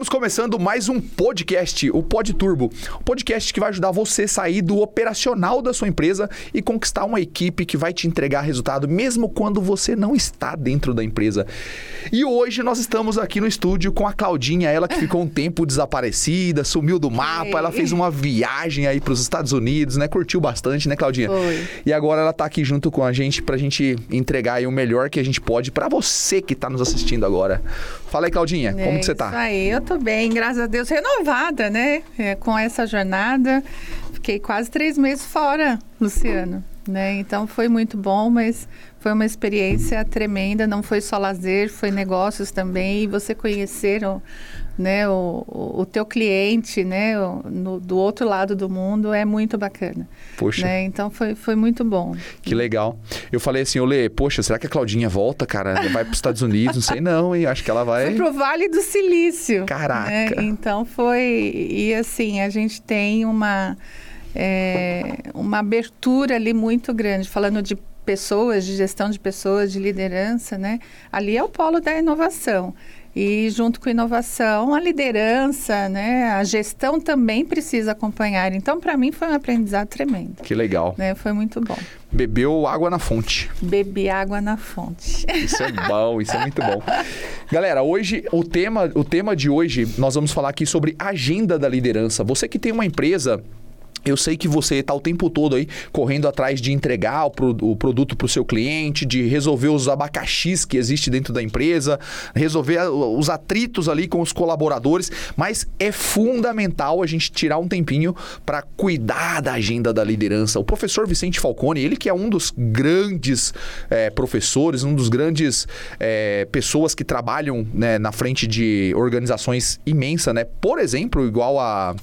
Estamos começando mais um podcast, o Pod Turbo. Um podcast que vai ajudar você a sair do operacional da sua empresa e conquistar uma equipe que vai te entregar resultado, mesmo quando você não está dentro da empresa. E hoje nós estamos aqui no estúdio com a Claudinha, ela que ficou um tempo desaparecida, sumiu do mapa, ela fez uma viagem aí para os Estados Unidos, né? Curtiu bastante, né, Claudinha? Foi. E agora ela tá aqui junto com a gente pra gente entregar aí o melhor que a gente pode para você que tá nos assistindo agora. Fala aí, Claudinha, como é que você Isso tá? aí, eu tô bem, graças a Deus, renovada, né? É, com essa jornada. Fiquei quase três meses fora, Luciano. Né? Então foi muito bom, mas foi uma experiência tremenda. Não foi só lazer, foi negócios também. E você conhecer o, né, o, o, teu cliente, né, no, do outro lado do mundo é muito bacana. Poxa. Né? Então foi, foi muito bom. Que legal. Eu falei assim, Olê, poxa, será que a Claudinha volta, cara? Vai para os Estados Unidos? Não sei não, hein? Acho que ela vai... Foi pro Vale do Silício. Caraca. né? Então foi... E assim, a gente tem uma, é, uma abertura ali muito grande, falando de pessoas, de gestão de pessoas, de liderança, né? Ali é o polo da inovação. E junto com a inovação, a liderança, né, a gestão também precisa acompanhar. Então, para mim, foi um aprendizado tremendo. Que legal. Né? Foi muito bom. Bebeu água na fonte. Bebi água na fonte. Isso é bom, isso é muito bom. Galera, hoje o tema, o tema de hoje nós vamos falar aqui sobre agenda da liderança. Você que tem uma empresa eu sei que você está o tempo todo aí correndo atrás de entregar o, pro, o produto para o seu cliente, de resolver os abacaxis que existe dentro da empresa, resolver os atritos ali com os colaboradores, mas é fundamental a gente tirar um tempinho para cuidar da agenda da liderança. O professor Vicente Falcone, ele que é um dos grandes é, professores, um dos grandes é, pessoas que trabalham né, na frente de organizações imensas, né? Por exemplo, igual a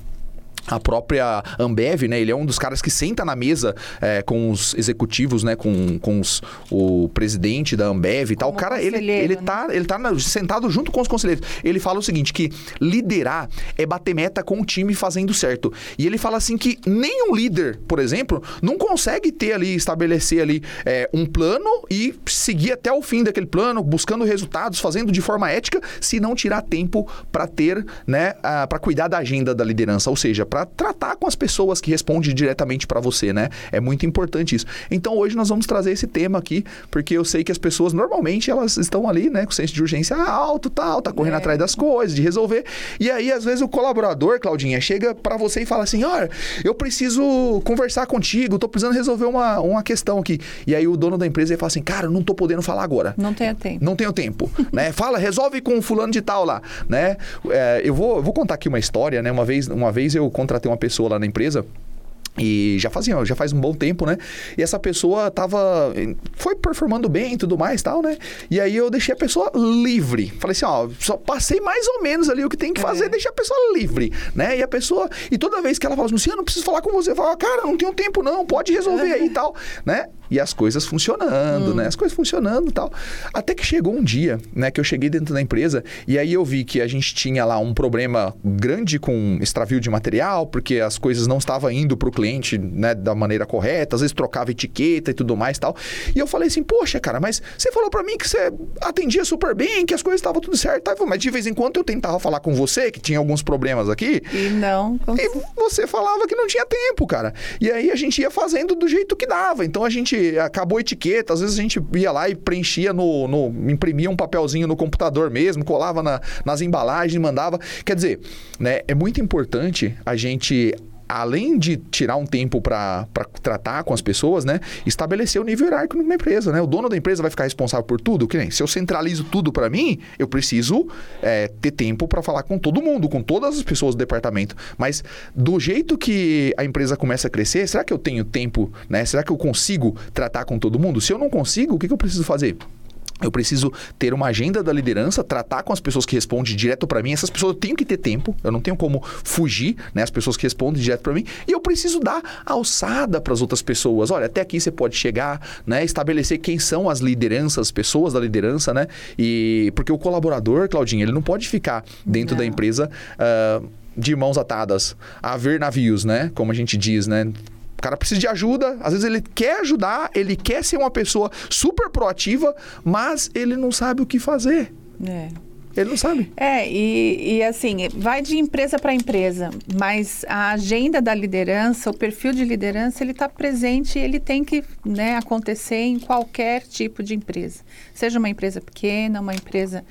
a própria Ambev, né? Ele é um dos caras que senta na mesa é, com os executivos, né? Com, com os, o presidente da Ambev e tal. O Como cara, ele, ele né? tá, ele tá sentado junto com os conselheiros. Ele fala o seguinte, que liderar é bater meta com o time fazendo certo. E ele fala assim que nenhum líder, por exemplo, não consegue ter ali, estabelecer ali é, um plano e seguir até o fim daquele plano, buscando resultados, fazendo de forma ética, se não tirar tempo para ter, né, para cuidar da agenda da liderança, ou seja, para tratar com as pessoas que respondem diretamente para você, né? É muito importante isso. Então hoje nós vamos trazer esse tema aqui, porque eu sei que as pessoas normalmente elas estão ali, né, com senso de urgência alto, tal, tá correndo É. atrás das coisas, de resolver. E aí às vezes o colaborador, Claudinha, chega para você e fala assim: "Olha, eu preciso conversar contigo, tô precisando resolver uma, uma questão aqui". E aí o dono da empresa ele fala assim: "Cara, eu não tô podendo falar agora". Não tenho tempo. Não tenho tempo, né? Fala, resolve com o fulano de tal lá, né? É, eu, vou, eu vou contar aqui uma história, né? Uma vez, uma vez eu contratei uma pessoa lá na empresa. E já fazia, já faz um bom tempo, né? E essa pessoa tava. Foi performando bem e tudo mais tal, né? E aí eu deixei a pessoa livre. Falei assim, ó, só passei mais ou menos ali o que tem que fazer, É. deixei a pessoa livre, né? E a pessoa. E toda vez que ela fala assim, Luciano, eu preciso falar com você, eu falo, cara, não tenho tempo, não, pode resolver aí e tal, né? E as coisas funcionando, né? As coisas funcionando e tal. Até que chegou um dia, né, que eu cheguei dentro da empresa e aí eu vi que a gente tinha lá um problema grande com extravio de material, porque as coisas não estavam indo para o cliente, né, da maneira correta, às vezes trocava etiqueta e tudo mais e tal. E eu falei assim: "Poxa, cara, mas você falou para mim que você atendia super bem, que as coisas estavam tudo certo". Tá? Mas de vez em quando eu tentava falar com você que tinha alguns problemas aqui, E não e você falava que não tinha tempo, cara. E aí a gente ia fazendo do jeito que dava. Então a gente acabou a etiqueta, às vezes a gente ia lá e preenchia no. no imprimia um papelzinho no computador mesmo, colava na- nas embalagens mandava. Quer dizer, né, é muito importante a gente. Além de tirar um tempo para tratar com as pessoas, né? Estabelecer o nível hierárquico numa empresa, né? O dono da empresa vai ficar responsável por tudo? Que nem se eu centralizo tudo para mim, eu preciso é, ter tempo para falar com todo mundo, com todas as pessoas do departamento. Mas do jeito que a empresa começa a crescer, será que eu tenho tempo, né? Será que eu consigo tratar com todo mundo? Se eu não consigo, o que, que eu preciso fazer? Eu preciso ter uma agenda da liderança, tratar com as pessoas que respondem direto para mim. Essas pessoas eu tenho que ter tempo, eu não tenho como fugir, né? As pessoas que respondem direto para mim. E eu preciso dar alçada para as outras pessoas. Olha, até aqui você pode chegar, né? Estabelecer quem são as lideranças, as pessoas da liderança, né? E porque o colaborador, Claudinha, ele não pode ficar dentro da Não. empresa ah, de mãos atadas, a ver navios, né? Como a gente diz, né? O cara precisa de ajuda, às vezes ele quer ajudar, ele quer ser uma pessoa super proativa, mas ele não sabe o que fazer. É. Ele não sabe. É, e, e assim, vai de empresa para empresa, mas a agenda da liderança, o perfil de liderança, ele está presente, ele tem que né, acontecer em qualquer tipo de empresa. Seja uma empresa pequena, uma empresa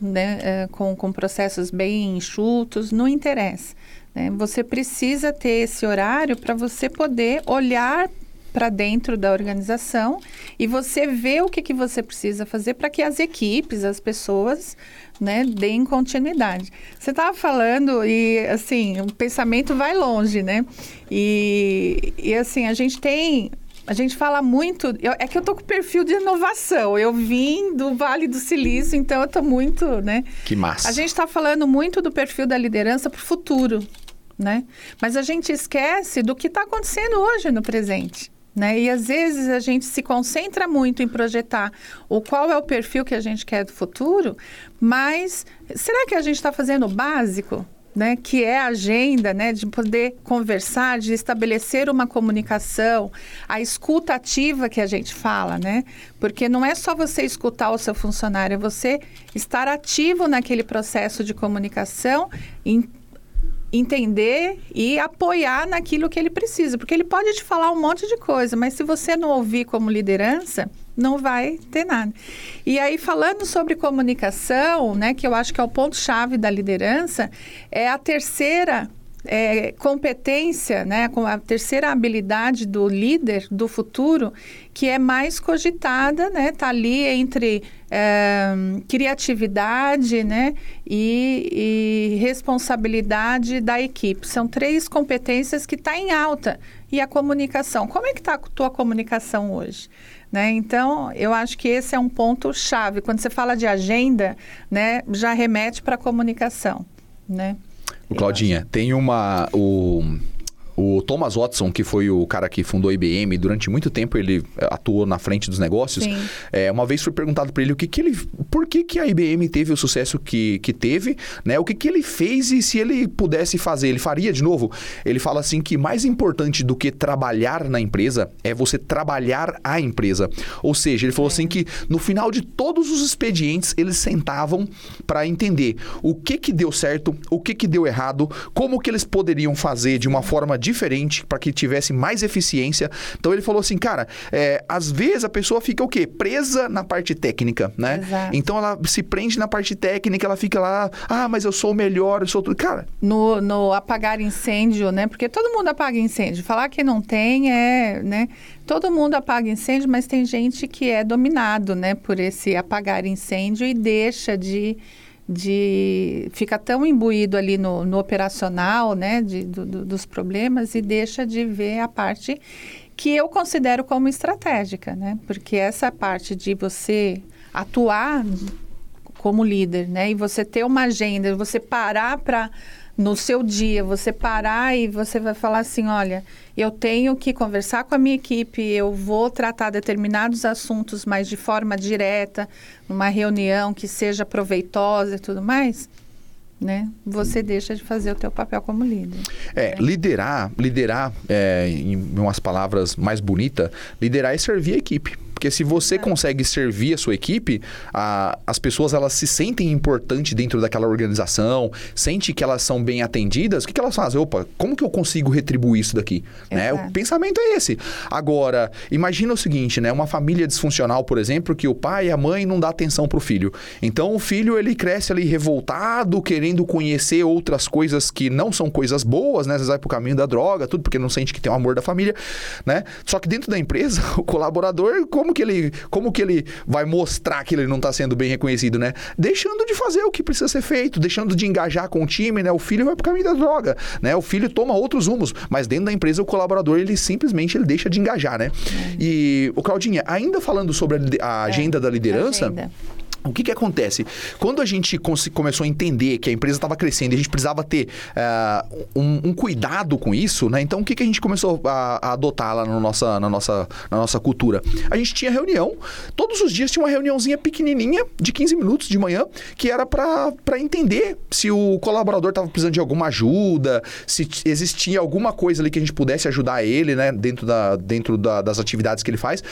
né, eh, com, com processos bem enxutos, não interessa. Né? Você precisa ter esse horário para você poder olhar para dentro da organização e você vê o que, que você precisa fazer para que as equipes, as pessoas, né, deem continuidade. Você estava falando e, assim, o pensamento vai longe, né? E, e assim, a gente tem a gente fala muito. Eu, é que eu tô com perfil de inovação. Eu vim do Vale do Silício, então eu tô muito, né? Que massa. A gente está falando muito do perfil da liderança para o futuro, né? Mas a gente esquece do que está acontecendo hoje no presente. Né? E às vezes a gente se concentra muito em projetar o qual é o perfil que a gente quer do futuro, mas será que a gente está fazendo o básico? né, que é a agenda, né, de poder conversar, de estabelecer uma comunicação, a escuta ativa que a gente fala, né, porque não é só você escutar o seu funcionário, é você estar ativo naquele processo de comunicação, entender e apoiar naquilo que ele precisa, porque ele pode te falar um monte de coisa, mas se você não ouvir como liderança, não vai ter nada. E aí, falando sobre comunicação, né, que eu acho que é o ponto-chave da liderança, é a terceira é, competência, né, com a terceira habilidade do líder do futuro, que é mais cogitada, né, tá ali entre é, criatividade, né, e, e, responsabilidade da equipe. São três competências que está em alta. E a comunicação, como é que está a tua comunicação hoje? Né? Então, eu acho que esse é um ponto chave. Quando você fala de agenda, né, já remete para a comunicação. Né? Claudinha, tem uma. O o Thomas Watson, que foi o cara que fundou a IBM, durante muito tempo ele eh, atuou na frente dos negócios. É, uma vez foi perguntado para ele o que, que ele, por que, que a IBM teve o sucesso que, que teve, né? O que, que ele fez e se ele pudesse fazer, ele faria de novo. Ele fala assim que mais importante do que trabalhar na empresa é você trabalhar a empresa. Ou seja, ele falou é. assim que no final de todos os expedientes eles sentavam para entender o que que deu certo, o que que deu errado, como que eles poderiam fazer de uma forma diferente para que tivesse mais eficiência. Então ele falou assim, cara, é, às vezes a pessoa fica o quê? Presa na parte técnica, né? Exato. Então ela se prende na parte técnica, ela fica lá, ah, mas eu sou o melhor, eu sou tudo. Cara. No, no apagar incêndio, né? Porque todo mundo apaga incêndio. Falar que não tem é, né? Todo mundo apaga incêndio, mas tem gente que é dominado, né, por esse apagar incêndio e deixa de de fica tão imbuído ali no, no operacional, né, de, do, do, dos problemas e deixa de ver a parte que eu considero como estratégica, né, porque essa parte de você atuar como líder, né, e você ter uma agenda, você parar para no seu dia, você parar e você vai falar assim, olha, eu tenho que conversar com a minha equipe, eu vou tratar determinados assuntos, mas de forma direta, numa reunião que seja proveitosa e tudo mais, né? Você deixa de fazer o teu papel como líder. É, né? liderar, liderar, é, em umas palavras mais bonitas, liderar é servir a equipe. Porque se você é. consegue servir a sua equipe, a, as pessoas elas se sentem importantes dentro daquela organização, sente que elas são bem atendidas, o que, que elas fazem? Opa, como que eu consigo retribuir isso daqui? Né? O pensamento é esse. Agora, imagina o seguinte, né? Uma família disfuncional, por exemplo, que o pai e a mãe não dá atenção pro filho. Então o filho ele cresce ali revoltado, querendo conhecer outras coisas que não são coisas boas, né? Às vezes vai pro caminho da droga, tudo, porque não sente que tem o amor da família, né? Só que dentro da empresa, o colaborador, como como que ele, como que ele vai mostrar que ele não está sendo bem reconhecido, né? Deixando de fazer o que precisa ser feito, deixando de engajar com o time, né? O filho vai pro caminho da droga, né? O filho toma outros rumos, mas dentro da empresa o colaborador ele simplesmente ele deixa de engajar, né? É. E o Claudinha, ainda falando sobre a, a agenda é, da liderança, agenda. O que, que acontece? Quando a gente começou a entender que a empresa estava crescendo e a gente precisava ter uh, um, um, cuidado com isso, né? Então, o que, que a gente começou a, a, adotar lá na nossa, na, nossa, na nossa cultura? A gente tinha reunião, todos os dias tinha uma reuniãozinha pequenininha, de 15 minutos de manhã, que era para entender se o colaborador estava precisando de alguma ajuda, se existia alguma coisa ali que a gente pudesse ajudar ele, né? Dentro, da, dentro da, das atividades que ele faz.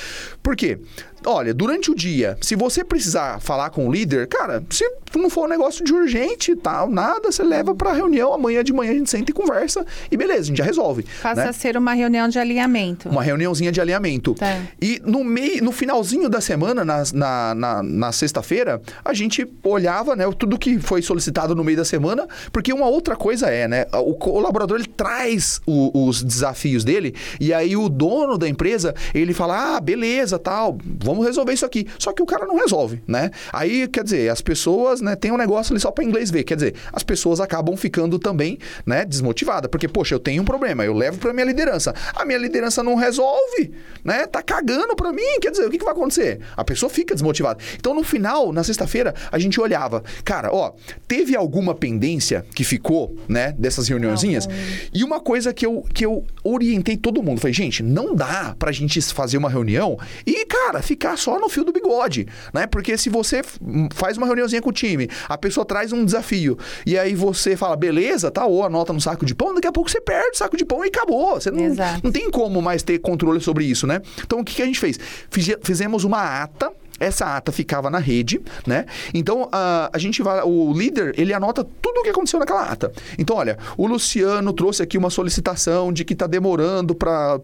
Por quê? Olha, durante o dia, se você precisar falar com o líder, cara, se não for um negócio de urgente tal, nada, você leva pra reunião, amanhã de manhã a gente senta e conversa e beleza, a gente já resolve. Passa né? a ser uma reunião de alinhamento. Uma reuniãozinha de alinhamento. Tá. E no meio, no finalzinho da semana, na, na, na, na sexta-feira, a gente olhava, né, tudo que foi solicitado no meio da semana, porque uma outra coisa é, né, o colaborador ele traz o- os desafios dele e aí o dono da empresa, ele fala: "Ah, beleza, tal, vamos resolver isso aqui". Só que o cara não resolve, né? Aí, quer dizer, as pessoas, né, tem um negócio ali só para inglês ver, quer dizer, as pessoas acabam ficando também, né, desmotivadas, porque poxa, eu tenho um problema, eu levo para minha liderança. A minha liderança não resolve, né? Tá cagando para mim, quer dizer, o que, que vai acontecer? A pessoa fica desmotivada. Então, no final, na sexta-feira, a gente olhava, cara, ó, teve alguma pendência que ficou, né, dessas reuniãozinhas? E uma coisa que eu, que eu orientei todo mundo, falei, gente, não dá pra gente fazer uma reunião e, cara, ficar só no fio do bigode, né? Porque se você f- faz uma reuniãozinha com o time, a pessoa traz um desafio e aí você fala, beleza, tá, ou anota no saco de pão, daqui a pouco você perde o saco de pão e acabou. Você não, Exato. não tem como mais ter controle sobre isso, né? Então, o que, que a gente fez? Fize- Fizemos uma ata essa ata ficava na rede, né? Então, a, a gente vai. O líder, ele anota tudo o que aconteceu naquela ata. Então, olha, o Luciano trouxe aqui uma solicitação de que tá demorando para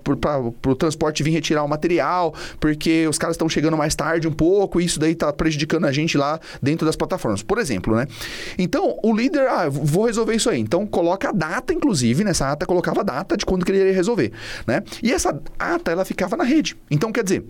o transporte vir retirar o material, porque os caras estão chegando mais tarde um pouco, e isso daí tá prejudicando a gente lá dentro das plataformas, por exemplo, né? Então, o líder, ah, vou resolver isso aí. Então, coloca a data, inclusive, nessa ata, colocava a data de quando que ele iria resolver, né? E essa ata, ela ficava na rede. Então, quer dizer.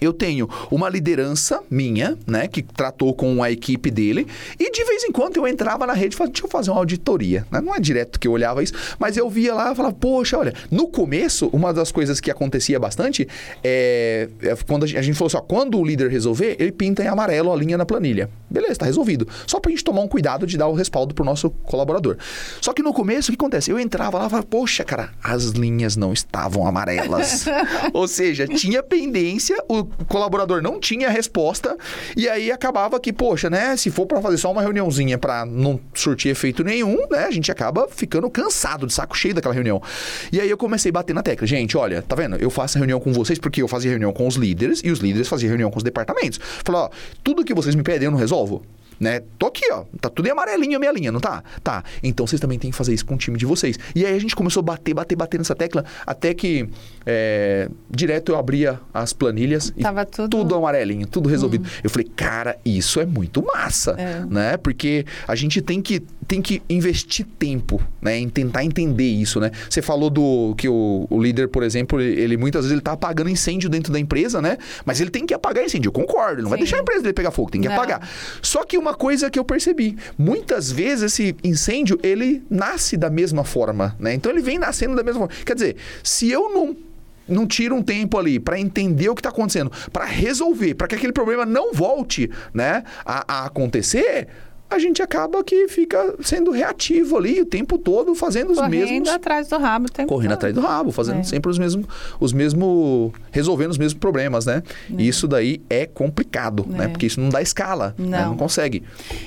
Eu tenho uma liderança minha, né, que tratou com a equipe dele, e de vez em quando eu entrava na rede e falava, deixa eu fazer uma auditoria. né? Não é direto que eu olhava isso, mas eu via lá e falava, poxa, olha, no começo, uma das coisas que acontecia bastante é, é quando a gente, a gente falou assim, ó, quando o líder resolver, ele pinta em amarelo a linha na planilha. Beleza, tá resolvido. Só pra gente tomar um cuidado de dar o respaldo pro nosso colaborador. Só que no começo, o que acontece? Eu entrava lá e falava, poxa, cara, as linhas não estavam amarelas. Ou seja, tinha pendência, o colaborador não tinha resposta, e aí acabava que, poxa, né, se for pra fazer só uma reuniãozinha pra não surtir efeito nenhum, né, a gente acaba ficando cansado, de saco cheio daquela reunião. E aí eu comecei a bater na tecla. Gente, olha, tá vendo? Eu faço reunião com vocês porque eu fazia reunião com os líderes e os líderes faziam reunião com os departamentos. Falei, ó, tudo que vocês me pedem eu não resolvo. Volvo. Né? Tô aqui, ó. Tá tudo em amarelinho a minha linha, não tá? Tá. Então vocês também têm que fazer isso com o time de vocês. E aí a gente começou a bater, bater, bater nessa tecla, até que é, direto eu abria as planilhas Tava e tudo- tudo amarelinho, tudo resolvido. Eu falei, cara, isso é muito massa, É. né? Porque a gente tem que, tem que investir tempo, né? Em tentar entender isso, né? Você falou do que o, o líder, por exemplo, ele, ele muitas vezes ele tá apagando incêndio dentro da empresa, né? Mas ele tem que apagar incêndio, eu concordo. Ele não vai Sim. deixar a empresa dele pegar fogo, tem que Não. apagar. Só que uma coisa que eu percebi, muitas vezes esse incêndio, ele nasce da mesma forma, né? Então ele vem nascendo da mesma forma. Quer dizer, se eu não não tiro um tempo ali para entender o que está acontecendo, para resolver, para que aquele problema não volte, né, a, a acontecer, a gente acaba que fica sendo reativo ali o tempo todo, fazendo os Correndo mesmos atrás do rabo. o tempo correndo todo. atrás do rabo, fazendo É. sempre os mesmos, os mesmos, resolvendo os mesmos problemas, né? E isso daí é complicado, né? É. Porque isso não dá escala, né? Não. não consegue.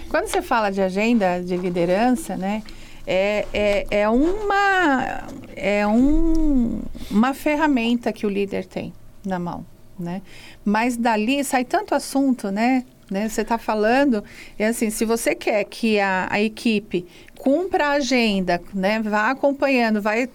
Quando você fala de agenda de liderança, né? É, é, é uma é um, uma ferramenta que o líder tem na mão, né? Mas dali sai tanto assunto, né? Né? Você está falando, é assim, se você quer que a, a equipe cumpra a agenda, né? Vá acompanhando, vai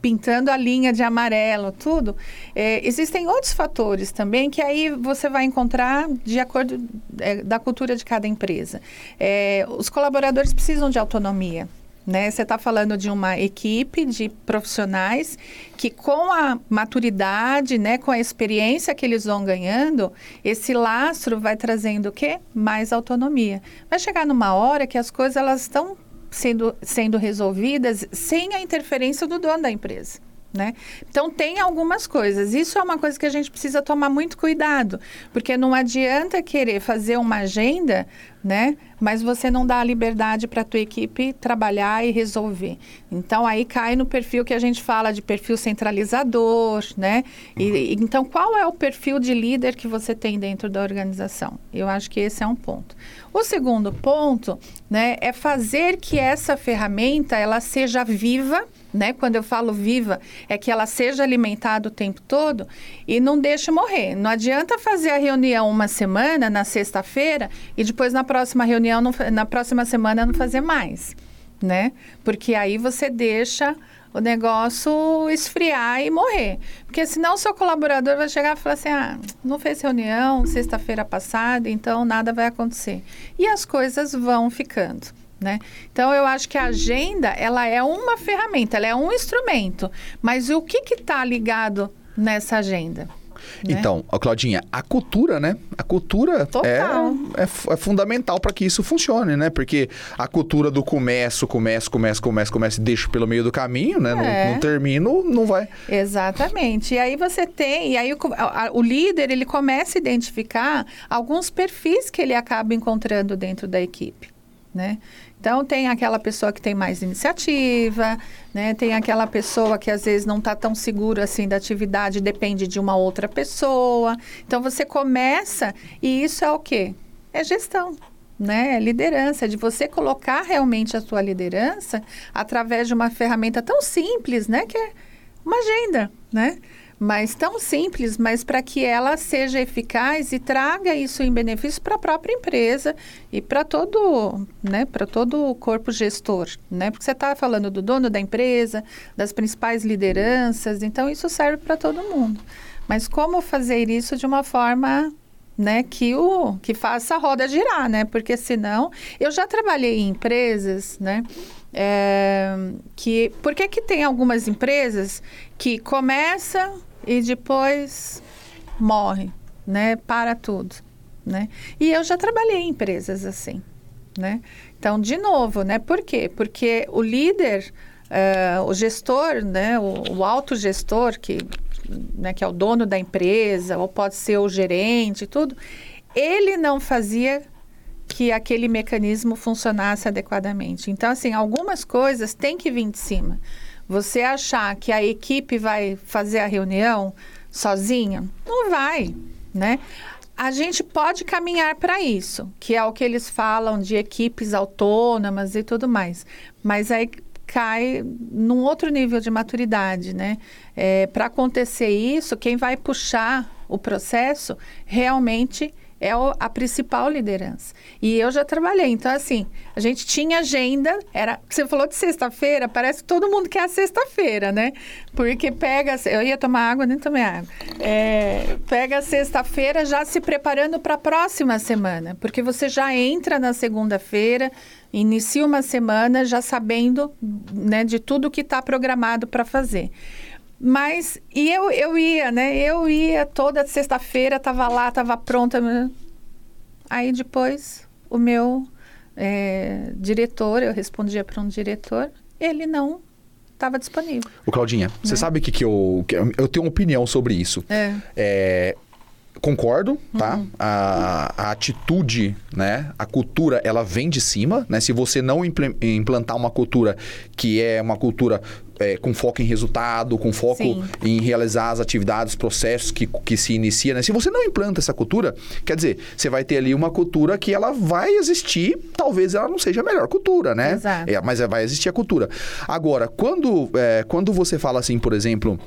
pintando a linha de amarelo, tudo. É, existem outros fatores também que aí você vai encontrar de acordo é, da cultura de cada empresa. É, os colaboradores precisam de autonomia. Né? Você está falando de uma equipe de profissionais que, com a maturidade, né, com a experiência que eles vão ganhando, esse lastro vai trazendo o quê? Mais autonomia. Vai chegar numa hora que as coisas elas estão sendo, sendo resolvidas sem a interferência do dono da empresa. Né? Então, tem algumas coisas. Isso é uma coisa que a gente precisa tomar muito cuidado, porque não adianta querer fazer uma agenda, né? mas você não dá a liberdade para a tua equipe trabalhar e resolver. Então, aí cai no perfil que a gente fala de perfil centralizador. Né? E, então, qual é o perfil de líder que você tem dentro da organização? Eu acho que esse é um ponto. O segundo ponto né, é fazer que essa ferramenta ela seja viva né? Quando eu falo viva, é que ela seja alimentada o tempo todo e não deixe morrer. Não adianta fazer a reunião uma semana, na sexta-feira, e depois na próxima reunião, não, na próxima semana, não fazer mais, né? Porque aí você deixa o negócio esfriar e morrer. Porque senão o seu colaborador vai chegar e falar assim: ah, não fez reunião sexta-feira passada, então nada vai acontecer. E as coisas vão ficando. Né? Então eu acho que a agenda ela é uma ferramenta, ela é um instrumento, mas o que está ligado nessa agenda? Né? Então, Claudinha, a cultura, né? A cultura é, é, é, fundamental para que isso funcione, né? Porque a cultura do começo, começo, começo, começo, começo, deixo pelo meio do caminho, né? É. Não, não termino, não vai. Exatamente. E aí você tem, e aí o, a, o líder, ele começa a identificar alguns perfis que ele acaba encontrando dentro da equipe, né? Então, tem aquela pessoa que tem mais iniciativa, né? tem aquela pessoa que às vezes não está tão segura assim da atividade, depende de uma outra pessoa. Então, você começa e isso é o quê? É gestão. Né, é liderança, de você colocar realmente a sua liderança através de uma ferramenta tão simples, né, que é uma agenda, né? Mas tão simples, mas para que ela seja eficaz e traga isso em benefício para a própria empresa e para todo, né, para todo o corpo gestor, né? Porque você está falando do dono da empresa, das principais lideranças, então isso serve para todo mundo. Mas como fazer isso de uma forma né, que o que faça a roda girar, né? Porque senão eu já trabalhei em empresas, né? É, que por que que tem algumas empresas que começa e depois morre, né? Para tudo, né? E eu já trabalhei em empresas assim, né? Então, de novo, né? Por quê? Porque o líder, uh, o gestor, né? O, o autogestor, que, né? que é o dono da empresa, ou pode ser o gerente, tudo, ele não fazia que aquele mecanismo funcionasse adequadamente. Então, assim, algumas coisas têm que vir de cima. Você achar que a equipe vai fazer a reunião sozinha, não vai, né? A gente pode caminhar para isso, que é o que eles falam de equipes autônomas e tudo mais. Mas aí cai num outro nível de maturidade, né? É, para acontecer isso, quem vai puxar o processo realmente é a principal liderança. E eu já trabalhei, então assim, a gente tinha agenda, era, você falou de sexta-feira, parece que todo mundo quer a sexta-feira, né? Porque pega, eu ia tomar água, nem tomei água. É, pega a sexta-feira já se preparando para a próxima semana, porque você já entra na segunda-feira, inicia uma semana já sabendo, né, de tudo que está programado para fazer. Mas, e eu, eu ia, né? Eu ia toda sexta-feira, tava lá, tava pronta. Aí depois, o meu é, diretor, eu respondia para um diretor, ele não estava disponível. O Claudinha, né? você sabe que, que, eu, que eu tenho uma opinião sobre isso. É. é concordo, tá? Uhum. A, a, atitude, né? A cultura, ela vem de cima, né? Se você não implantar uma cultura que é uma cultura é, com foco em resultado, com foco Sim. em realizar as atividades, processos que, que se inicia, né? Se você não implanta essa cultura, quer dizer, você vai ter ali uma cultura que ela vai existir, talvez ela não seja a melhor cultura, né? Exato. É, mas vai existir a cultura. Agora, quando, é, quando você fala assim, por exemplo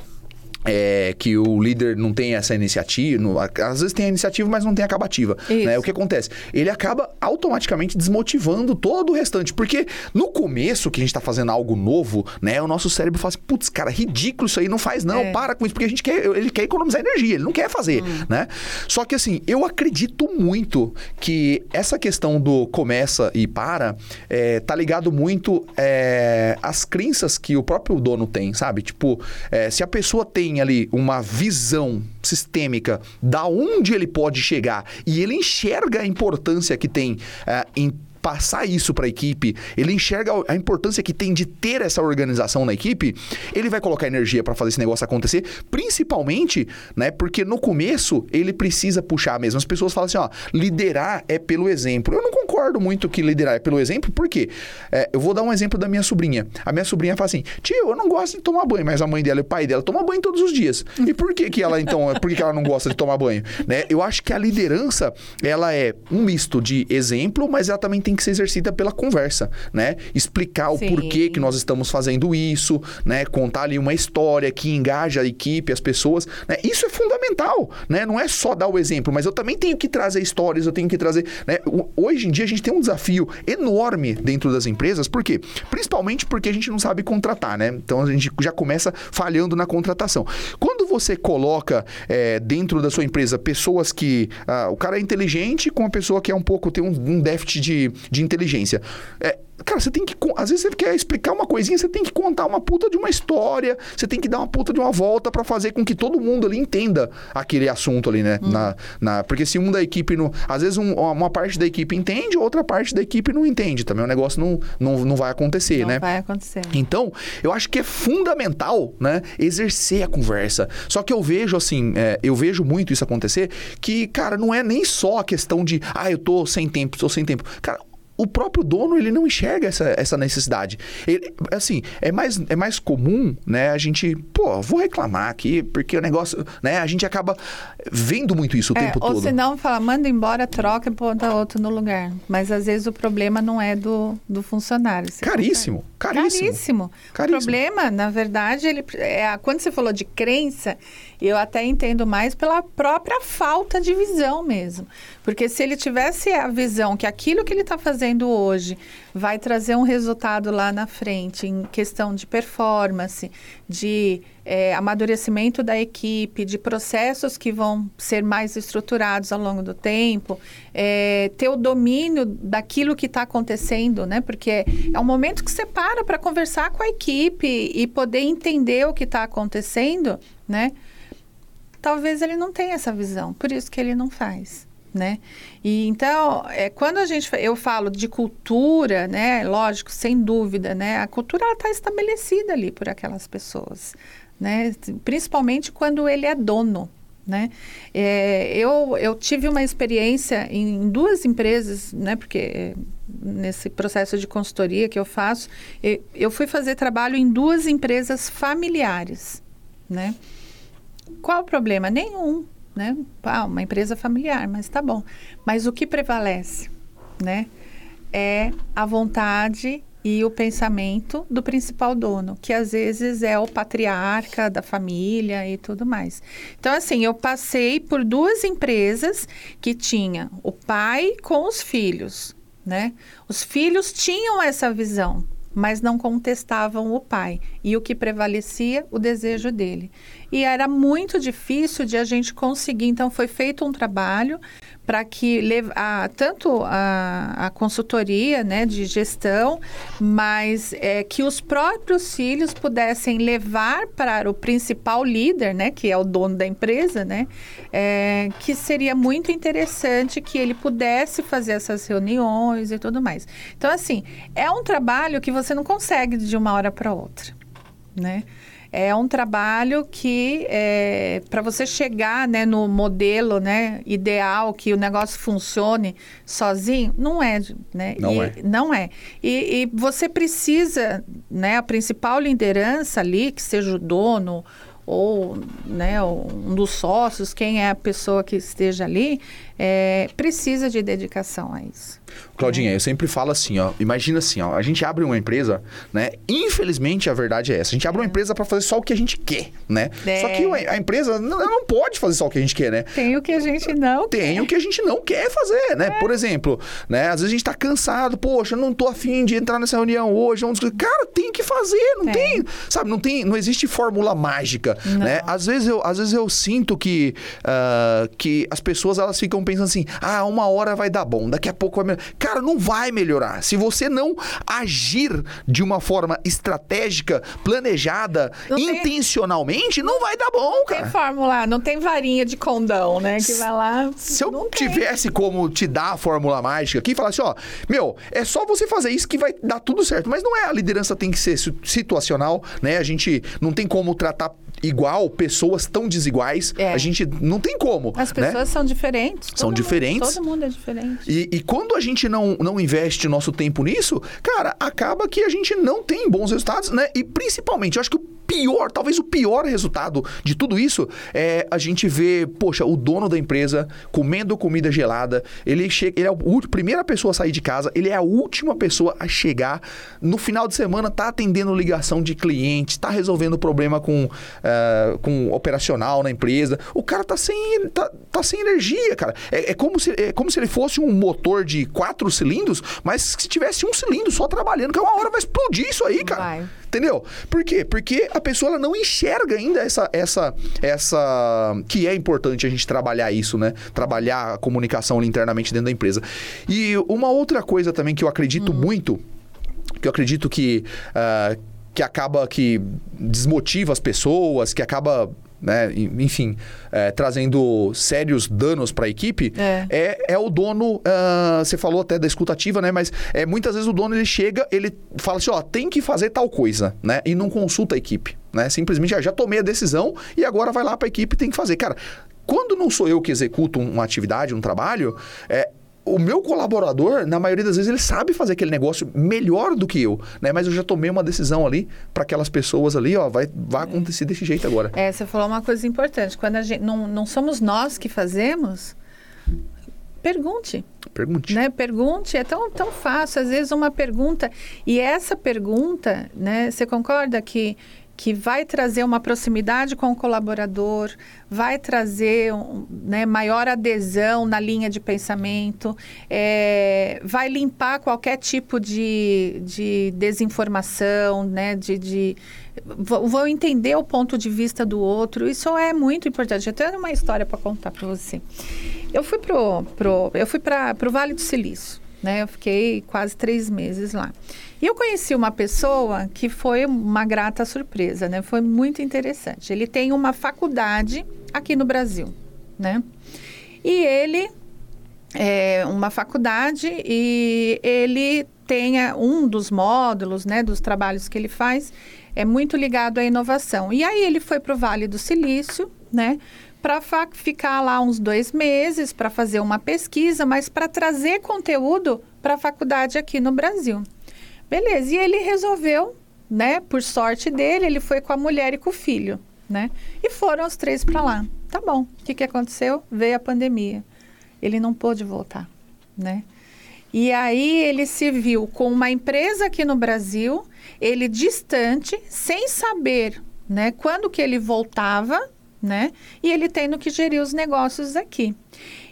é, que o líder não tem essa iniciativa, no, às vezes tem a iniciativa, mas não tem a acabativa. Né? O que acontece? Ele acaba automaticamente desmotivando todo o restante, porque no começo que a gente está fazendo algo novo, né, o nosso cérebro fala assim, putz, cara, ridículo isso aí, não faz não, é. para com isso, porque a gente quer, ele quer economizar energia, ele não quer fazer, hum. né? Só que assim, eu acredito muito que essa questão do começa e para é, tá ligado muito é, às crenças que o próprio dono tem, sabe? Tipo, é, se a pessoa tem tem ali uma visão sistêmica da onde ele pode chegar e ele enxerga a importância que tem uh, em passar isso para a equipe, ele enxerga a importância que tem de ter essa organização na equipe, ele vai colocar energia para fazer esse negócio acontecer, principalmente, né, porque no começo ele precisa puxar mesmo. As pessoas falam assim, ó, liderar é pelo exemplo. Eu não concordo muito que liderar é pelo exemplo, porque é, eu vou dar um exemplo da minha sobrinha. A minha sobrinha fala assim, tio, eu não gosto de tomar banho, mas a mãe dela e o pai dela tomam banho todos os dias. E por que que ela, então, por que, que ela não gosta de tomar banho? Né? Eu acho que a liderança, ela é um misto de exemplo, mas ela também tem tem que ser exercida pela conversa, né? Explicar o Sim. porquê que nós estamos fazendo isso, né? Contar ali uma história que engaja a equipe, as pessoas, né? Isso é fundamental, né? Não é só dar o exemplo, mas eu também tenho que trazer histórias, eu tenho que trazer, né? O- Hoje em dia a gente tem um desafio enorme dentro das empresas, por quê? Principalmente porque a gente não sabe contratar, né? Então a gente já começa falhando na contratação. Quando você coloca é, dentro da sua empresa pessoas que ah, o cara é inteligente com uma pessoa que é um pouco tem um, um déficit de, de inteligência, é, Cara, você tem que. Às vezes você quer explicar uma coisinha, você tem que contar uma puta de uma história, você tem que dar uma puta de uma volta pra fazer com que todo mundo ali entenda aquele assunto ali, né? Na, na, porque se um da equipe não. Às vezes um- uma parte da equipe entende, outra parte da equipe não entende. Também o negócio não, não, não vai acontecer, Não né? vai acontecer. Então, eu acho que é fundamental, né, exercer a conversa. Só que eu vejo, assim, é, eu vejo muito isso acontecer, que, cara, não é nem só a questão de, ah, eu tô sem tempo, tô sem tempo. Cara, o próprio dono, ele não enxerga essa, essa necessidade. Ele, assim, é mais, é mais comum, né, a gente, pô, vou reclamar aqui, porque o negócio, né, a gente acaba vendo muito isso o É, tempo ou todo. se não, fala, manda embora, troca e bota outro no lugar. Mas às vezes o problema não é do, do funcionário. Caríssimo, caríssimo. Caríssimo. Caríssimo. O problema, na verdade, ele é a- quando você falou de crença, eu até entendo mais pela própria falta de visão mesmo. Porque se ele tivesse a visão que aquilo que ele está fazendo hoje vai trazer um resultado lá na frente, em questão de performance, de é, amadurecimento da equipe, de processos que vão ser mais estruturados ao longo do tempo, é, ter o domínio daquilo que está acontecendo, né? Porque é um momento que você para para conversar com a equipe e poder entender o que está acontecendo, né? Talvez ele não tenha essa visão, por isso que ele não faz. Né? E então, é, quando a gente eu falo de cultura, né? Lógico, sem dúvida, né? A cultura está estabelecida ali por aquelas pessoas, né? Principalmente quando ele é dono, né? É, eu, eu tive uma experiência em duas empresas, né? Porque é, nesse processo de consultoria que eu faço, eu, eu fui fazer trabalho em duas empresas familiares, né? Qual o problema? Nenhum, né? Ah, uma empresa familiar, mas tá bom. Mas o que prevalece, né? É a vontade e o pensamento do principal dono, que às vezes é o patriarca da família e tudo mais. Então, assim, eu passei por duas empresas que tinha o pai com os filhos, né? Os filhos tinham essa visão, mas não contestavam o pai. E o que prevalecia? O desejo dele. E era muito difícil de a gente conseguir. Então, foi feito um trabalho para que a, tanto a, a consultoria né, de gestão, mas é, que os próprios filhos pudessem levar para o principal líder, né, que é o dono da empresa, né, é, que seria muito interessante que ele pudesse fazer essas reuniões e tudo mais. Então, assim, é um trabalho que você não consegue de uma hora para outra, né? É um trabalho que, é, para você chegar né, no modelo né, ideal, que o negócio funcione sozinho, não é. Né? Não E- é. Não é. E, e você precisa, né, a principal liderança ali, que seja o dono ou né, um dos sócios, quem é a pessoa que esteja ali, é, precisa de dedicação a isso. Claudinha, eu sempre falo assim, ó. Imagina assim, ó. A gente abre uma empresa, né? Infelizmente, a verdade é essa. A gente abre uma empresa para fazer só o que a gente quer, né? É. Só que a empresa não, não pode fazer só o que a gente quer, né? Tem o que a gente não Tem o que a gente não quer fazer, né? Por exemplo, né? Às vezes a gente tá cansado, poxa, eu não tô afim de entrar nessa reunião hoje. Vamos... Cara, tem que fazer, não tem. Sabe, não tem, não existe fórmula mágica, Não. né? Às vezes eu, às vezes eu sinto que, ah, que as pessoas elas ficam pensando assim, ah, uma hora vai dar bom, daqui a pouco vai melhorar. Cara, não vai melhorar. Se você não agir de uma forma estratégica, planejada, Não tem- intencionalmente, não vai dar bom, tem cara. fórmula, não tem varinha de condão, né? Que vai lá. Se eu não tem. tivesse como te dar a fórmula mágica aqui e falar assim, ó, meu, é só você fazer isso que vai dar tudo certo. Mas não é, a liderança tem que ser situ- situacional, né? A gente não tem como tratar igual pessoas tão desiguais. É. A gente não tem como, As né? pessoas são diferentes. São mundo- diferentes. todo mundo é diferente. E, e quando a gente não, não investe nosso tempo nisso, cara, acaba que a gente não tem bons resultados, né? E principalmente, eu acho que o pior, talvez o pior resultado de tudo isso é a gente ver, poxa, o dono da empresa comendo comida gelada, ele chega, ele é a primeira pessoa a sair de casa, ele é a última pessoa a chegar. No final de semana tá atendendo ligação de cliente, tá resolvendo problema com, uh, com operacional na empresa. O cara tá sem, tá, tá sem energia, cara. É, é, como se, é como se ele fosse um motor de quatro cilindros, mas se tivesse um cilindro só trabalhando, que uma hora vai explodir isso aí, cara. Vai. Entendeu? Por quê? Porque a pessoa ela não enxerga ainda essa, essa, essa. que é importante a gente trabalhar isso, né? Trabalhar a comunicação internamente dentro da empresa. E uma outra coisa também que eu acredito hum. muito, que eu acredito que. Uh, que acaba que desmotiva as pessoas, que acaba né, enfim, é, trazendo sérios danos para a equipe, é. é. É, o dono, uh, você falou até da escutativa, né, mas é, muitas vezes o dono ele chega, ele fala assim, ó, tem que fazer tal coisa, né, e não consulta a equipe, né, simplesmente já, ah, já tomei a decisão e agora vai lá para a equipe e tem que fazer. Cara, quando não sou eu que executo uma atividade, um trabalho, é, o meu colaborador, na maioria das vezes, ele sabe fazer aquele negócio melhor do que eu, né? Mas eu já tomei uma decisão ali para aquelas pessoas ali, ó, vai, vai acontecer desse jeito agora. É, você falou uma coisa importante. Quando a gente não, não somos nós que fazemos, pergunte. Pergunte. Né? Pergunte, é tão, tão fácil. Às vezes uma pergunta, e essa pergunta, né? Você concorda que que vai trazer uma proximidade com o colaborador, vai trazer né, maior adesão na linha de pensamento, é, vai limpar qualquer tipo de, de desinformação, né, de, de vão entender o ponto de vista do outro. Isso é muito importante. Eu tenho uma história para contar para você. Eu fui pro, pro para o Vale do Silício, né? Eu fiquei quase três meses lá. E eu conheci uma pessoa que foi uma grata surpresa, né? Foi muito interessante. Ele tem uma faculdade aqui no Brasil, né? E ele é uma faculdade e ele tem um dos módulos, né, dos trabalhos que ele faz, é muito ligado à inovação. E aí ele foi para o Vale do Silício, né, para ficar lá uns dois meses, para fazer uma pesquisa, mas para trazer conteúdo para a faculdade aqui no Brasil. Beleza, e ele resolveu, né? Por sorte dele, ele foi com a mulher e com o filho, né? E foram os três para lá. Tá bom. O que, que aconteceu? Veio a pandemia. Ele não pôde voltar, né? E aí ele se viu com uma empresa aqui no Brasil, ele distante, sem saber, né, quando que ele voltava, né? E ele tendo que gerir os negócios aqui.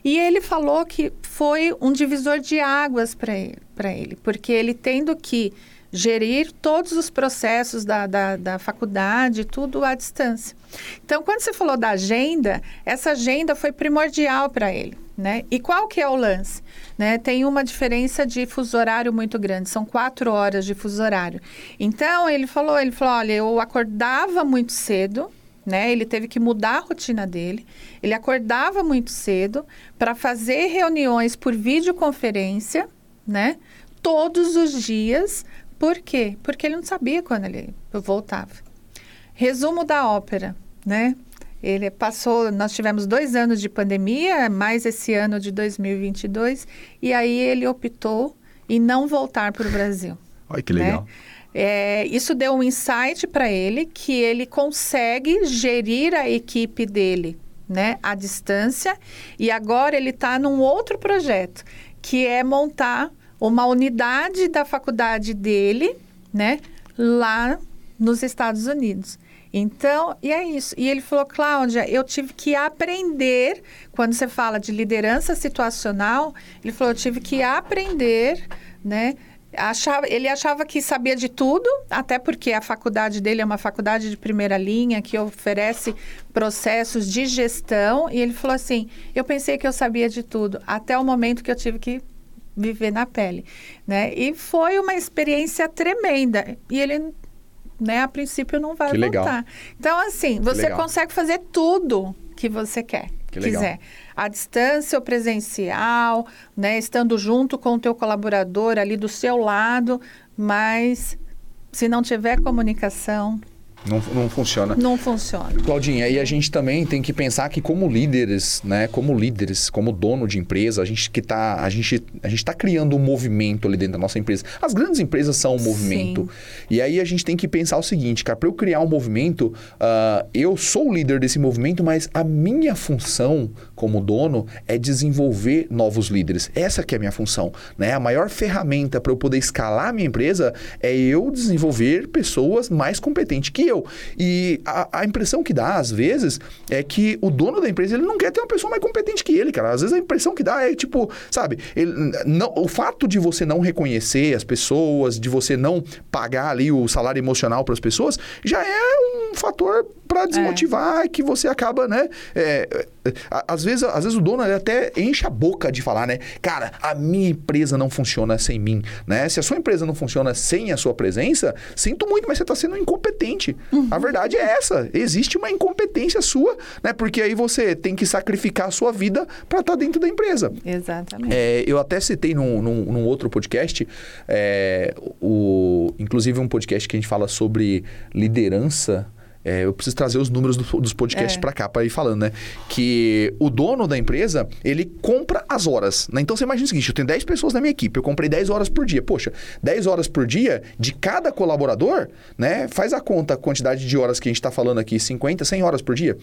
E ele falou que foi um divisor de águas para ele, ele, porque ele tendo que gerir todos os processos da, da, da, faculdade, tudo à distância. Então, quando você falou da agenda, essa agenda foi primordial para ele, né? E qual que é o lance? Né? Tem uma diferença de fuso horário muito grande, são quatro horas de fuso horário. Então, ele falou, ele falou, olha, eu acordava muito cedo, né? Ele teve que mudar a rotina dele. Ele acordava muito cedo para fazer reuniões por videoconferência, né? Todos os dias. Por quê? Porque ele não sabia quando ele voltava. Resumo da ópera, né? Ele passou, nós tivemos dois anos de pandemia, mais esse ano de 2022, e aí ele optou em não voltar para o Brasil. Olha que legal. Né? É, isso deu um insight para ele que ele consegue gerir a equipe dele, né, à distância. E agora ele está num outro projeto, que é montar uma unidade da faculdade dele, né, lá nos Estados Unidos. Então, e é isso. E ele falou, Cláudia, eu tive que aprender, quando você fala de liderança situacional, ele falou, eu tive que aprender, né, achava, ele achava que sabia de tudo, até porque a faculdade dele é uma faculdade de primeira linha que oferece processos de gestão. E ele falou assim: eu pensei que eu sabia de tudo, até o momento que eu tive que viver na pele, né? E foi uma experiência tremenda. E ele, né, a princípio não vai que voltar. Legal. Então, assim, você consegue fazer tudo que você quer, que quiser à distância ou presencial, né, estando junto com o teu colaborador ali do seu lado, mas se não tiver comunicação, Não, não funciona. Não funciona. Claudinha, e a gente também tem que pensar que como líderes, né, como líderes, como dono de empresa, a gente que tá, a gente, a gente tá criando um movimento ali dentro da nossa empresa. As grandes empresas são um movimento. Sim. E aí a gente tem que pensar o seguinte, cara, para eu criar um movimento, uh, eu sou o líder desse movimento, mas a minha função como dono é desenvolver novos líderes. Essa que é a minha função, né? A maior ferramenta para eu poder escalar a minha empresa é eu desenvolver pessoas mais competentes que eu. E a, a, impressão que dá, às vezes, é que o dono da empresa ele não quer ter uma pessoa mais competente que ele, cara. Às vezes a impressão que dá é tipo, sabe, ele, não, o fato de você não reconhecer as pessoas, de você não pagar ali o salário emocional para as pessoas, já é um fator para desmotivar é. que você acaba, né? É, às, vezes, às vezes o dono até enche a boca de falar, né? Cara, a minha empresa não funciona sem mim, né? Se a sua empresa não funciona sem a sua presença, sinto muito, mas você está sendo incompetente. Uhum. A verdade é essa. Existe uma incompetência sua, né? Porque aí você tem que sacrificar a sua vida para estar tá dentro da empresa. Exatamente. É, eu até citei num, num, num outro podcast, é, o, inclusive um podcast que a gente fala sobre liderança é, eu preciso trazer os números do, dos podcasts é. para cá, para ir falando, né? Que o dono da empresa, ele compra as horas. Né? Então você imagina o seguinte: eu tenho 10 pessoas na minha equipe, eu comprei 10 horas por dia. Poxa, 10 horas por dia de cada colaborador, né? Faz a conta a quantidade de horas que a gente está falando aqui: 50, 100 horas por dia.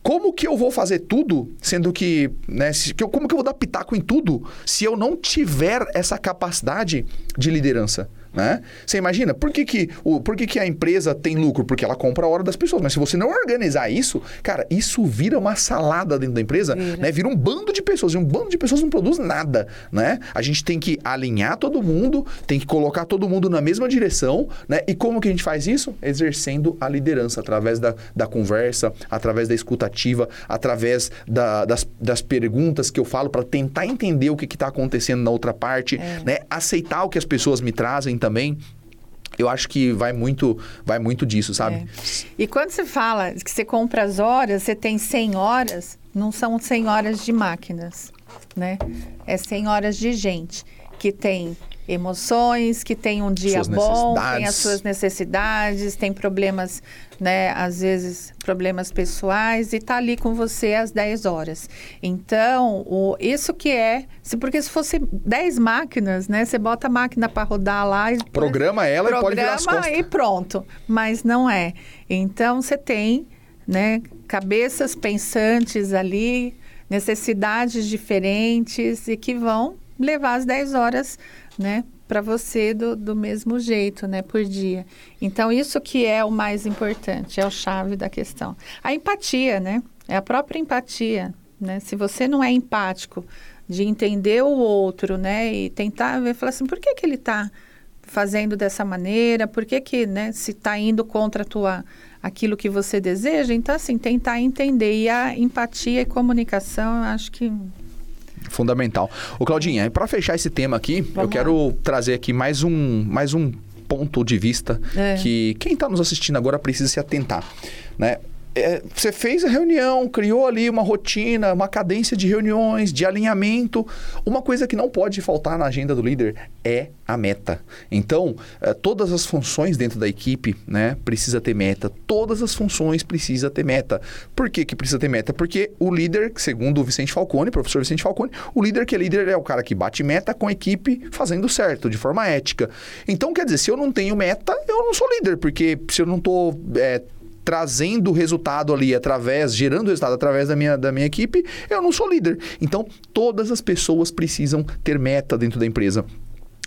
Como que eu vou fazer tudo, sendo que, né? Se, que eu, como que eu vou dar pitaco em tudo se eu não tiver essa capacidade de liderança? Né? Você imagina, por que, que, o, por que, que a empresa tem lucro? Porque ela compra a hora das pessoas. Mas se você não organizar isso, cara, isso vira uma salada dentro da empresa, vira, né? vira um bando de pessoas. E um bando de pessoas não produz nada. Né? A gente tem que alinhar todo mundo, tem que colocar todo mundo na mesma direção. Né? E como que a gente faz isso? Exercendo a liderança, através da, da conversa, através da escutativa, através da, das, das perguntas que eu falo para tentar entender o que está acontecendo na outra parte, é. né? aceitar o que as pessoas me trazem também. Eu acho que vai muito, vai muito disso, sabe? É. E quando você fala que você compra as horas, você tem 100 horas, não são 100 horas de máquinas, né? É 100 horas de gente que tem emoções, que tem um dia bom, tem as suas necessidades, tem problemas, né, às vezes problemas pessoais e está ali com você às 10 horas. Então, o, isso que é, se, porque se fosse 10 máquinas, né, você bota a máquina para rodar lá e programa ela programa e pode virar as costas. e pronto, mas não é. Então, você tem, né, cabeças pensantes ali, necessidades diferentes e que vão levar as 10 horas né, para você do, do mesmo jeito, né, por dia. Então, isso que é o mais importante, é o chave da questão. A empatia, né, é a própria empatia, né, se você não é empático de entender o outro, né, e tentar ver, falar assim, por que que ele está fazendo dessa maneira, por que que, né, se está indo contra a tua, aquilo que você deseja, então, assim, tentar entender, e a empatia e comunicação, eu acho que Fundamental. Ô, Claudinha, para fechar esse tema aqui, Vamos eu quero lá. trazer aqui mais um, mais um ponto de vista é. que quem está nos assistindo agora precisa se atentar. Né? É, você fez a reunião, criou ali uma rotina, uma cadência de reuniões, de alinhamento. Uma coisa que não pode faltar na agenda do líder é a meta. Então, é, todas as funções dentro da equipe, né, precisa ter meta. Todas as funções precisa ter meta. Por que, que precisa ter meta? Porque o líder, segundo o Vicente Falcone, professor Vicente Falcone, o líder que é líder é o cara que bate meta com a equipe fazendo certo, de forma ética. Então, quer dizer, se eu não tenho meta, eu não sou líder, porque se eu não estou trazendo resultado ali através, gerando resultado através da minha, da minha equipe, eu não sou líder. Então, todas as pessoas precisam ter meta dentro da empresa.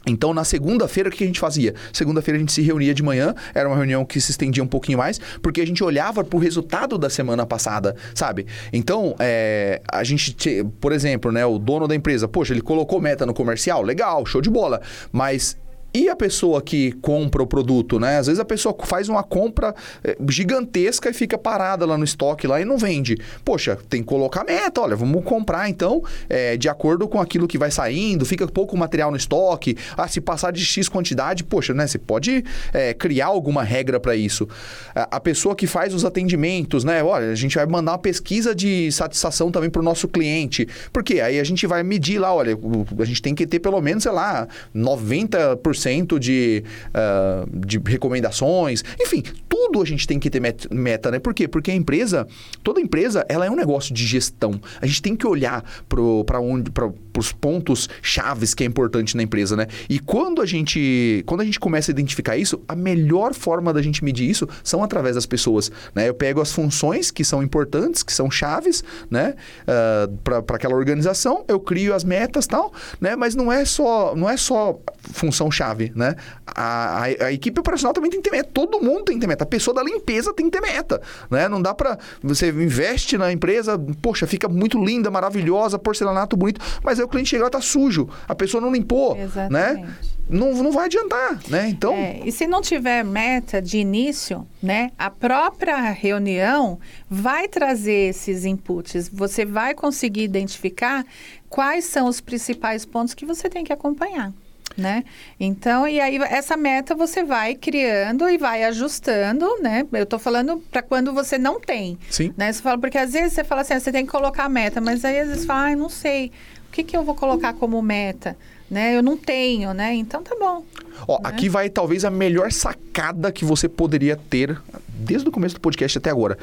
Então, na segunda-feira, o que a gente fazia? Segunda-feira a gente se reunia de manhã, era uma reunião que se estendia um pouquinho mais, porque a gente olhava para o resultado da semana passada, sabe? Então, é, a gente, por exemplo, né, o dono da empresa, poxa, ele colocou meta no comercial, legal, show de bola, mas e a pessoa que compra o produto, né? Às vezes a pessoa faz uma compra eh, gigantesca e fica parada lá no estoque lá e não vende. Poxa, tem que colocar meta, olha, vamos comprar então é, de acordo com aquilo que vai saindo, fica pouco material no estoque. Ah, se passar de X quantidade, poxa, né? Você pode é, criar alguma regra para isso. A, a, pessoa que faz os atendimentos, né? Olha, a gente vai mandar uma pesquisa de satisfação também para o nosso cliente. Porque aí a gente vai medir lá, olha, a gente tem que ter pelo menos, sei lá, 90% 10% de, uh, de recomendações. Enfim, tudo a gente tem que ter meta, né? Por quê? Porque a empresa, toda empresa, ela é um negócio de gestão. A gente tem que olhar para onde, para os pontos chaves que é importante na empresa, né? E quando a gente, quando a gente começa a identificar isso, a melhor forma da gente medir isso são através das pessoas, né? Eu pego as funções que são importantes, que são chaves, né? Uh, para aquela organização, eu crio as metas, tal, né? Mas não é só, não é só função chave, né? A, a, a equipe operacional também tem que ter meta. Todo mundo tem que ter meta pessoa da limpeza tem que ter meta, né? Não dá para você investe na empresa, poxa, fica muito linda, maravilhosa, porcelanato bonito, mas aí o cliente chega lá tá sujo, a pessoa não limpou, né? Exatamente. né? Não, não vai adiantar, né? Então. É, e se não tiver meta de início, né? A própria reunião vai trazer esses inputs. Você vai conseguir identificar quais são os principais pontos que você tem que acompanhar né? Então, e aí essa meta você vai criando e vai ajustando, né? Eu tô falando para quando você não tem. Sim. Né? Você fala, porque às vezes você fala assim, ah, você tem que colocar a meta, mas aí às vezes fala, ah, não sei, o que, que eu vou colocar como meta? Né? Eu não tenho, né? Então tá bom. Ó, né? aqui vai talvez a melhor sacada que você poderia ter desde o começo do podcast até agora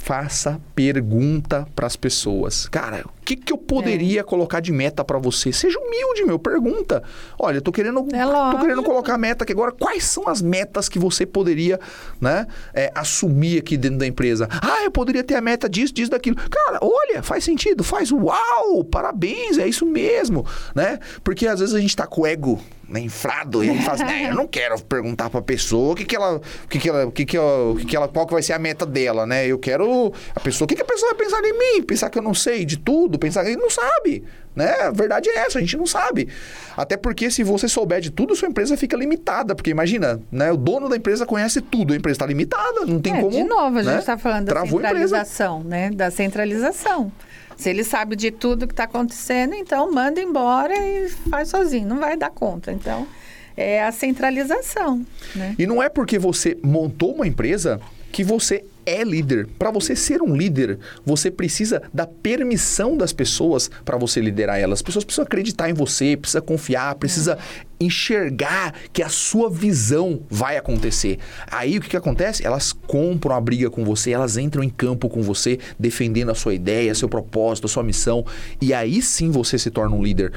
faça pergunta para as pessoas. Cara, o que, que eu poderia é. colocar de meta para você? Seja humilde, meu. Pergunta. Olha, eu tô querendo, é tô querendo colocar meta aqui agora. Quais são as metas que você poderia, né, é, assumir aqui dentro da empresa? Ah, eu poderia ter a meta disso, disso, daquilo. Cara, olha, faz sentido, faz. Uau, parabéns, é isso mesmo, né? Porque às vezes a gente tá com o ego né, infrado. E ele fala assim, eu não quero perguntar pra pessoa o que que ela, o que que ela, o que que ela, que que ela, qual que vai ser a meta dela, né? Eu quero a pessoa, o que que a pessoa vai pensar em mim? Pensar que eu não sei de tudo, pensar que ele não sabe, né? A verdade é essa, a gente não sabe. Até porque se você souber de tudo, sua empresa fica limitada, porque imagina, né? O dono da empresa conhece tudo, a empresa está limitada, não tem é, como. De novo, a gente está né? falando da Travou centralização, né? Da centralização. Se ele sabe de tudo que está acontecendo, então manda embora e faz sozinho, não vai dar conta. Então, é a centralização. Né? E não é porque você montou uma empresa que você é líder. Para você ser um líder, você precisa da permissão das pessoas para você liderar elas. As pessoas precisam acreditar em você, precisa confiar, precisa é. enxergar que a sua visão vai acontecer. Aí o que, que acontece? Elas compram a briga com você, elas entram em campo com você, defendendo a sua ideia, seu propósito, a sua missão. E aí sim você se torna um líder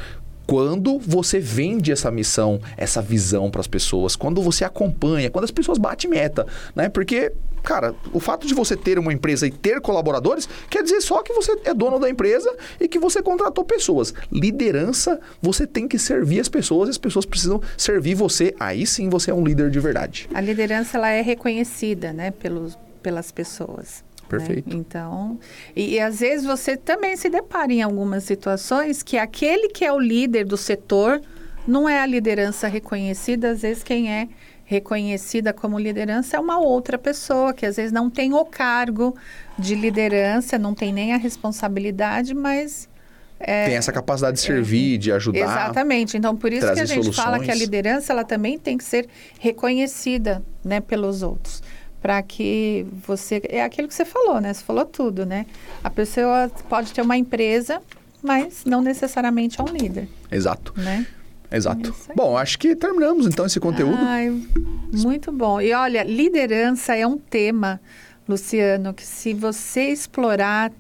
quando você vende essa missão, essa visão para as pessoas, quando você acompanha, quando as pessoas batem meta, né? Porque, cara, o fato de você ter uma empresa e ter colaboradores quer dizer só que você é dono da empresa e que você contratou pessoas. Liderança, você tem que servir as pessoas as pessoas precisam servir você. Aí sim você é um líder de verdade. A liderança ela é reconhecida, né, pelos, pelas pessoas. Perfeito. Né? Então, e, e, às vezes você também se depara em algumas situações que aquele que é o líder do setor não é a liderança reconhecida, às vezes quem é reconhecida como liderança é uma outra pessoa que às vezes não tem o cargo de liderança, não tem nem a responsabilidade, mas é, tem essa capacidade de servir, é, de ajudar. Exatamente. Então, por isso que a gente soluções. fala que a liderança ela também tem que ser reconhecida, né, pelos outros para que você. É aquilo que você falou, né? Você falou tudo, né? A pessoa pode ter uma empresa, mas não necessariamente é um líder. Exato. Né? Exato. É bom, acho que terminamos então esse conteúdo. Ai, muito bom. E olha, liderança é um tema, Luciano, que se você explorar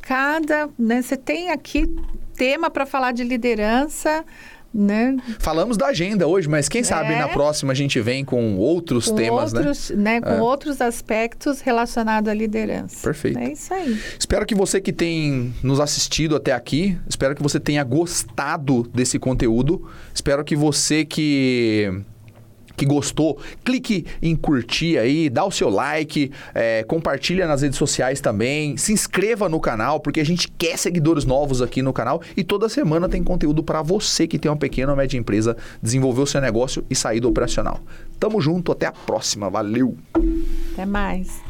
cada. Né, você tem aqui tema para falar de liderança né? Falamos da agenda hoje, mas quem sabe na é. próxima a gente vem com outros com temas, né? outros, né? né? Com é. outros aspectos relacionados à liderança. Perfeito. É isso aí. Espero que você que tem nos assistido até aqui, espero que você tenha gostado desse conteúdo. Espero que você que que gostou, clique em curtir aí, dá o seu like, é, compartilha nas redes sociais também, se inscreva no canal, porque a gente quer seguidores novos aqui no canal e toda semana tem conteúdo para você que tem uma pequena ou média empresa desenvolver o seu negócio e sair do operacional. Tamo junto, até a próxima, valeu! Até mais!